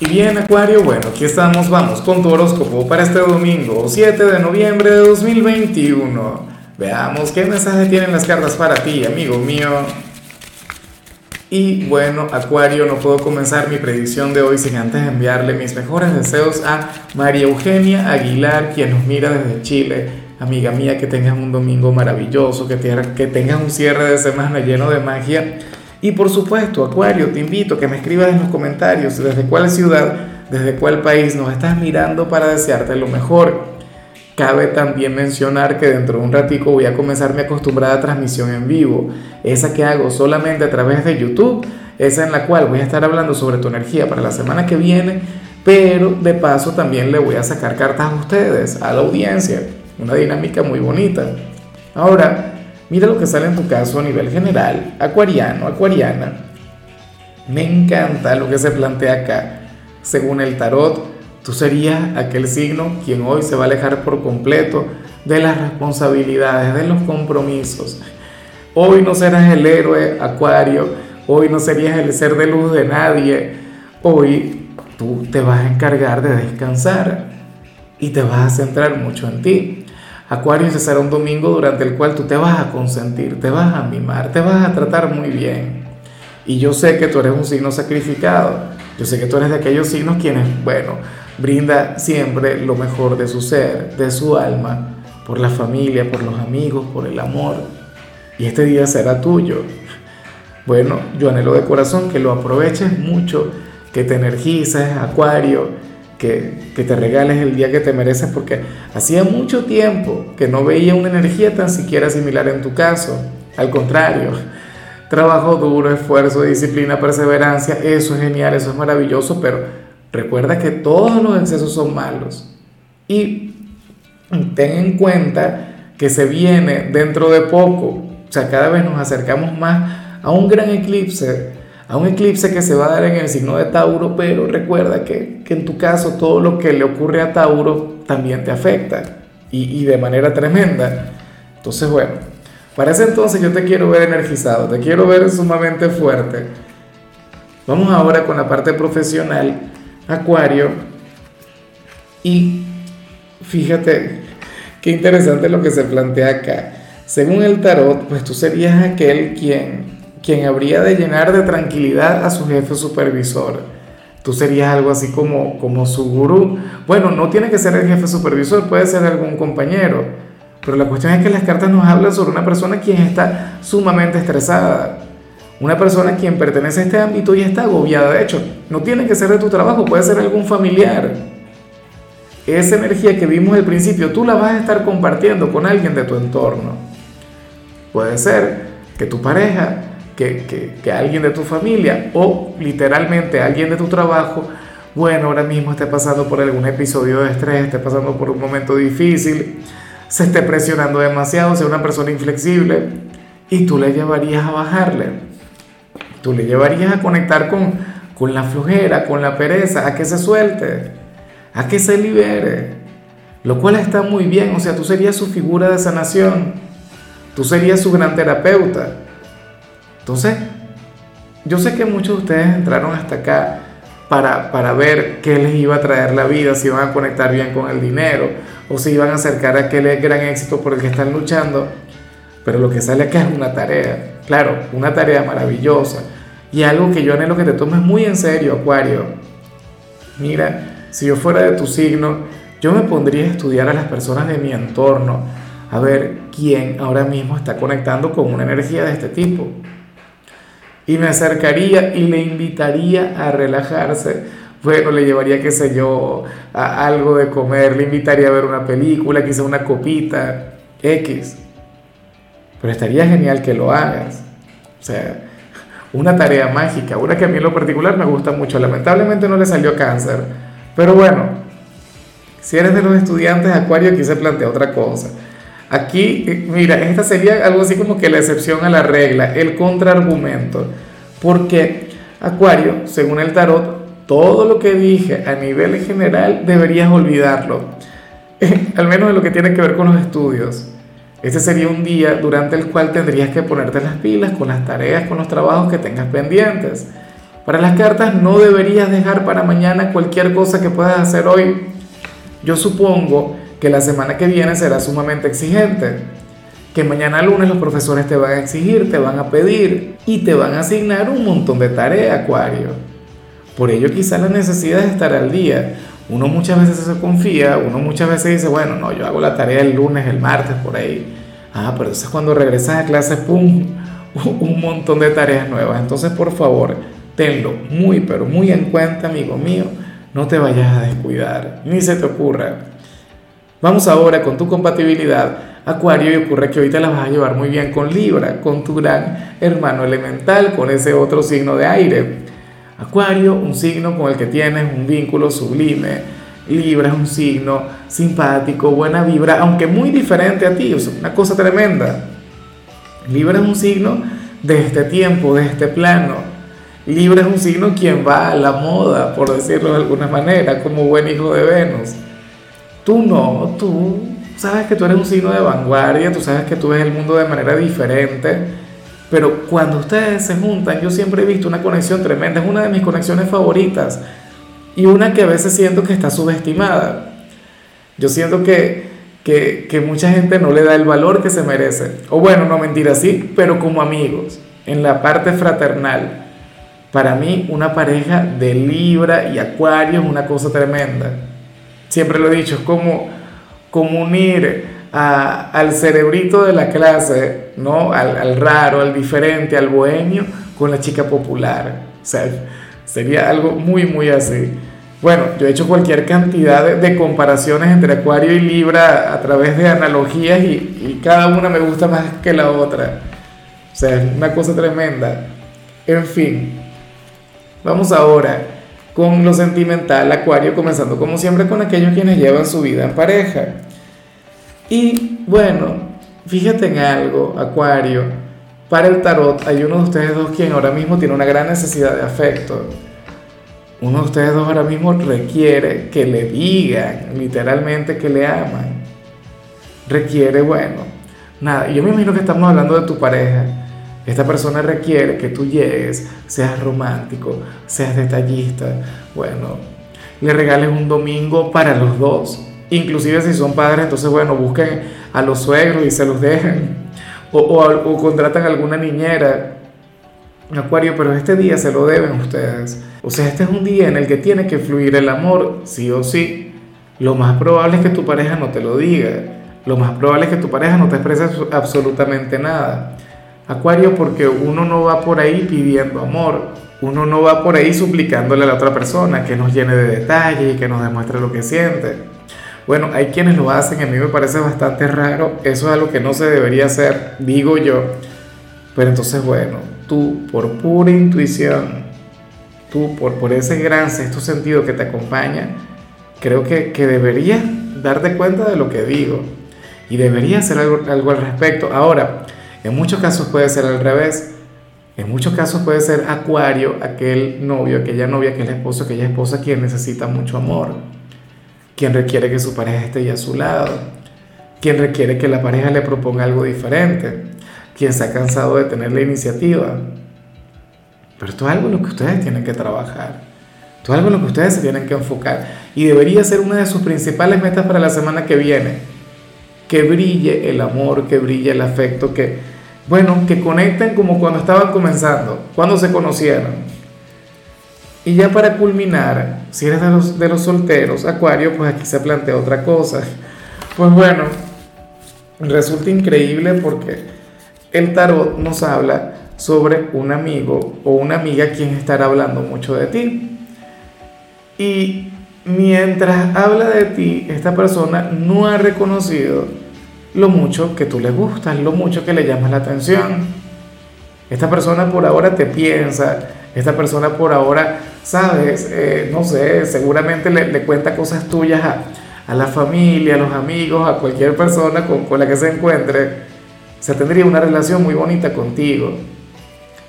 Y bien, Acuario, bueno, aquí estamos, vamos con tu horóscopo para este domingo, 7 de noviembre de 2021. Veamos qué mensaje tienen las cartas para ti, amigo mío. Y bueno, Acuario, no puedo comenzar mi predicción de hoy sin antes enviarle mis mejores deseos a María Eugenia Aguilar, quien nos mira desde Chile. Amiga mía, que tengas un domingo maravilloso, que, que tengas un cierre de semana lleno de magia y por supuesto, Acuario, te invito a que me escribas en los comentarios desde cuál ciudad, desde cuál país nos estás mirando para desearte lo mejor. Cabe también mencionar que dentro de un ratico voy a comenzar mi acostumbrada transmisión en vivo, esa que hago solamente a través de YouTube, esa en la cual voy a estar hablando sobre tu energía para la semana que viene, pero de paso también le voy a sacar cartas a ustedes, a la audiencia, una dinámica muy bonita. Ahora, Mira lo que sale en tu caso a nivel general, acuariano, acuariana. Me encanta lo que se plantea acá. Según el tarot, tú serías aquel signo quien hoy se va a alejar por completo de las responsabilidades, de los compromisos. Hoy no serás el héroe acuario, hoy no serías el ser de luz de nadie. Hoy tú te vas a encargar de descansar y te vas a centrar mucho en ti. Acuario será un domingo durante el cual tú te vas a consentir, te vas a mimar, te vas a tratar muy bien. Y yo sé que tú eres un signo sacrificado. Yo sé que tú eres de aquellos signos quienes, bueno, brinda siempre lo mejor de su ser, de su alma, por la familia, por los amigos, por el amor. Y este día será tuyo. Bueno, yo anhelo de corazón que lo aproveches mucho, que te energices, Acuario, que, te regales el día que te mereces, porque hacía mucho tiempo que no veía una energía tan siquiera similar en tu caso. Al contrario, trabajo duro, esfuerzo, disciplina, perseverancia, eso es genial, eso es maravilloso, pero recuerda que todos los excesos son malos. Y ten en cuenta que se viene dentro de poco, o sea, cada vez nos acercamos más a un gran eclipse a un eclipse que se va a dar en el signo de Tauro, pero recuerda que, en tu caso todo lo que le ocurre a Tauro también te afecta y, y de manera tremenda. Entonces, bueno, para ese entonces yo te quiero ver energizado, te quiero ver sumamente fuerte. Vamos ahora con la parte profesional, Acuario. Y fíjate qué interesante lo que se plantea acá. Según el tarot, pues tú serías aquel quien quien habría de llenar de tranquilidad a su jefe supervisor. Tú serías algo así como, como su gurú. Bueno, no tiene que ser el jefe supervisor, puede ser algún compañero. Pero la cuestión es que las cartas nos hablan sobre una persona quien está sumamente estresada. Una persona quien pertenece a este ámbito y está agobiada. De hecho, no tiene que ser de tu trabajo, puede ser algún familiar. Esa energía que vimos al principio, tú la vas a estar compartiendo con alguien de tu entorno. Puede ser que tu pareja que, alguien de tu familia o literalmente alguien de tu trabajo, bueno, ahora mismo esté pasando por algún episodio de estrés, esté pasando por un momento difícil, se esté presionando demasiado, sea una persona inflexible y tú le llevarías a bajarle. Tú le llevarías a conectar con, con la flojera, con la pereza, a que se suelte, a que se libere. Lo cual está muy bien, o sea, tú serías su figura de sanación, tú serías su gran terapeuta. Entonces, yo sé que muchos de ustedes entraron hasta acá para, para, ver qué les iba a traer la vida, si iban a conectar bien con el dinero o si iban a acercar a aquel gran éxito por el que están luchando. Pero lo que sale acá es una tarea, claro, una tarea maravillosa y algo que yo anhelo que te tomes muy en serio, Acuario. Mira, si yo fuera de tu signo, yo me pondría a estudiar a las personas de mi entorno, a ver quién ahora mismo está conectando con una energía de este tipo y me acercaría y le invitaría a relajarse. Bueno, le llevaría, qué sé yo, algo de comer, le invitaría a ver una película, quizá una copita, X. Pero estaría genial que lo hagas. O sea, una tarea mágica, una que a mí en lo particular me gusta mucho. Lamentablemente no le salió cáncer. Pero bueno, si eres de los estudiantes Acuario, aquí se plantea otra cosa. Aquí, mira, esta sería algo así como que la excepción a la regla, el contraargumento. Porque, Acuario, según el tarot, todo lo que dije a nivel general deberías olvidarlo. Al menos en lo que tiene que ver con los estudios. Ese sería un día durante el cual tendrías que ponerte las pilas con las tareas, con los trabajos que tengas pendientes. Para las cartas no deberías dejar para mañana cualquier cosa que puedas hacer hoy. Yo supongo que la semana que viene será sumamente exigente. Que mañana lunes los profesores te van a exigir, te van a pedir y te van a asignar un montón de tareas, Acuario. Por ello quizá la necesidad de estar al día. Uno muchas veces se confía, uno muchas veces dice, bueno, no, yo hago la tarea el lunes, el martes, por ahí. Ah, pero entonces cuando regresas a clase, ¡pum! Un montón de tareas nuevas. Entonces, por favor, tenlo muy, pero muy en cuenta, amigo mío. No te vayas a descuidar, ni se te ocurra. Vamos ahora con tu compatibilidad, Acuario, y ocurre que ahorita la vas a llevar muy bien con Libra, con tu gran hermano elemental, con ese otro signo de aire. Acuario, un signo con el que tienes un vínculo sublime. Libra es un signo simpático, buena vibra, aunque muy diferente a ti, o sea, una cosa tremenda. Libra es un signo de este tiempo, de este plano. Libra es un signo quien va a la moda, por decirlo de alguna manera, como buen hijo de Venus. Tú no, tú sabes que tú eres un signo de vanguardia, tú sabes que tú ves el mundo de manera diferente, pero cuando ustedes se juntan, yo siempre he visto una conexión tremenda, es una de mis conexiones favoritas y una que a veces siento que está subestimada. Yo siento que, que, que mucha gente no le da el valor que se merece. O bueno, no mentira, sí, pero como amigos, en la parte fraternal. Para mí, una pareja de Libra y Acuario es una cosa tremenda. Siempre lo he dicho, es como, como unir al cerebrito de la clase, ¿no? Al, al, raro, al diferente, al bohemio, con la chica popular. O sea, sería algo muy, muy así. Bueno, yo he hecho cualquier cantidad de, comparaciones entre Acuario y Libra a través de analogías y, y, cada una me gusta más que la otra. O sea, es una cosa tremenda. En fin, vamos ahora con lo sentimental, Acuario, comenzando como siempre con aquellos quienes llevan su vida en pareja. Y bueno, fíjate en algo, Acuario. Para el tarot hay uno de ustedes dos quien ahora mismo tiene una gran necesidad de afecto uno de ustedes dos ahora mismo requiere que le digan literalmente que le aman. Requiere, bueno, nada, yo me imagino que estamos hablando de tu pareja. Esta persona requiere que tú llegues, seas romántico, seas detallista, bueno, le regales un domingo para los dos. Inclusive si son padres, entonces bueno, busquen a los suegros y se los dejen. O, o, contratan a alguna niñera Acuario, pero este día se lo deben ustedes. O sea, este es un día en el que tiene que fluir el amor, sí o sí. Lo más probable es que tu pareja no te lo diga. Lo más probable es que tu pareja no te exprese absolutamente nada. Acuario, porque uno no va por ahí pidiendo amor. Uno no va por ahí suplicándole a la otra persona que nos llene de detalles y que nos demuestre lo que siente. Bueno, hay quienes lo hacen, a mí me parece bastante raro. Eso es algo que no se debería hacer, digo yo. Pero entonces, bueno, tú por pura intuición, tú por, por ese gran sentido que te acompaña, creo que, que deberías darte cuenta de lo que digo y deberías hacer algo, algo al respecto. Ahora, en muchos casos puede ser al revés. En muchos casos puede ser Acuario, aquel novio, aquella novia, aquel esposo, aquella esposa quien necesita mucho amor, quien requiere que su pareja esté a su lado, quien requiere que la pareja le proponga algo diferente quien se ha cansado de tener la iniciativa. Pero esto es algo en lo que ustedes tienen que trabajar. Esto es algo en lo que ustedes se tienen que enfocar. Y debería ser una de sus principales metas para la semana que viene. Que brille el amor, que brille el afecto, que, bueno, que conecten como cuando estaban comenzando, cuando se conocieron. Y ya para culminar, si eres de los, solteros, Acuario, pues aquí se plantea otra cosa. Pues bueno, resulta increíble porque el tarot nos habla sobre un amigo o una amiga quien estará hablando mucho de ti. Y mientras habla de ti, esta persona no ha reconocido lo mucho que tú le gustas, lo mucho que le llamas la atención. Esta persona por ahora te piensa, esta persona por ahora, sabes, eh, no sé, seguramente le, cuenta cosas tuyas a, la familia, a los amigos, a cualquier persona con, con la que se encuentre o sea, tendría una relación muy bonita contigo.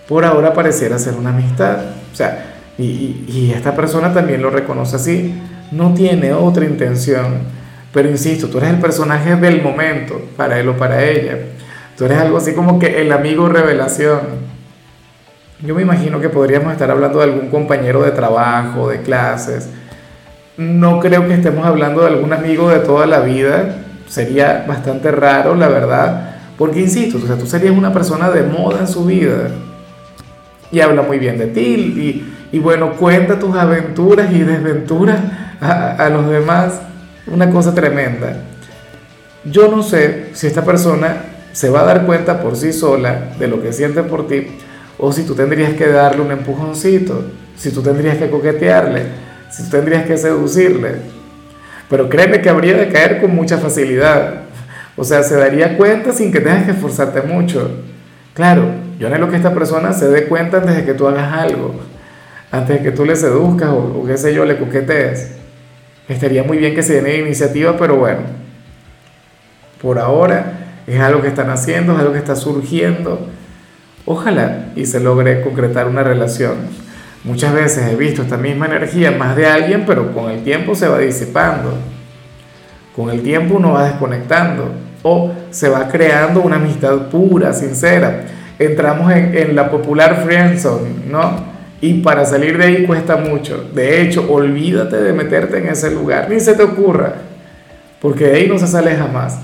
Por ahora pareciera ser una amistad. O sea, y, y, esta persona también lo reconoce así. No tiene otra intención. Pero insisto, tú eres el personaje del momento para él o para ella. Tú eres algo así como que el amigo revelación. yo me imagino que podríamos estar hablando de algún compañero de trabajo, de clases. No creo que estemos hablando de algún amigo de toda la vida. Sería bastante raro, la verdad. Porque, insisto, o sea, tú serías una persona de moda en su vida. Y habla muy bien de ti. Y, bueno, cuenta tus aventuras y desventuras a los demás. Una cosa tremenda. Yo no sé si esta persona se va a dar cuenta por sí sola de lo que siente por ti o si tú tendrías que darle un empujoncito, si tú tendrías que coquetearle, si tú tendrías que seducirle. Pero créeme que habría de caer con mucha facilidad. O sea, se daría cuenta sin que tengas que esforzarte mucho. Claro, yo anhelo que esta persona se dé cuenta antes de que tú hagas algo, antes de que tú le seduzcas o, qué sé yo, le coquetees. Estaría muy bien que se den iniciativa, pero bueno, por ahora es algo que están haciendo, es algo que está surgiendo Ojalá y se logre concretar una relación. Muchas veces he visto esta misma energía más de alguien, pero con el tiempo se va disipando. Con el tiempo uno va desconectando o se va creando una amistad pura, sincera. Entramos en, en la popular friendzone, ¿no? Y para salir de ahí cuesta mucho. De hecho, olvídate de meterte en ese lugar, ni se te ocurra, porque de ahí no se sale jamás.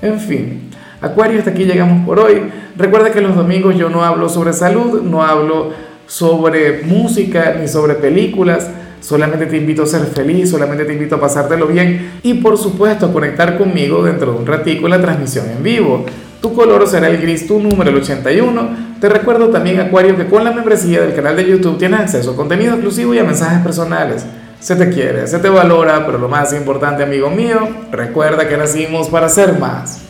En fin, Acuario, hasta aquí llegamos por hoy. Recuerda que los domingos yo no hablo sobre salud, no hablo sobre música ni sobre películas. Solamente te invito a ser feliz, solamente te invito a pasártelo bien y por supuesto a conectar conmigo dentro de un ratico la transmisión en vivo. Tu color será el gris, tu número el 81. Te recuerdo también, Acuario, que con la membresía del canal de YouTube tienes acceso a contenido exclusivo y a mensajes personales. Se te quiere, se te valora, pero lo más importante, amigo mío, recuerda que nacimos para ser más.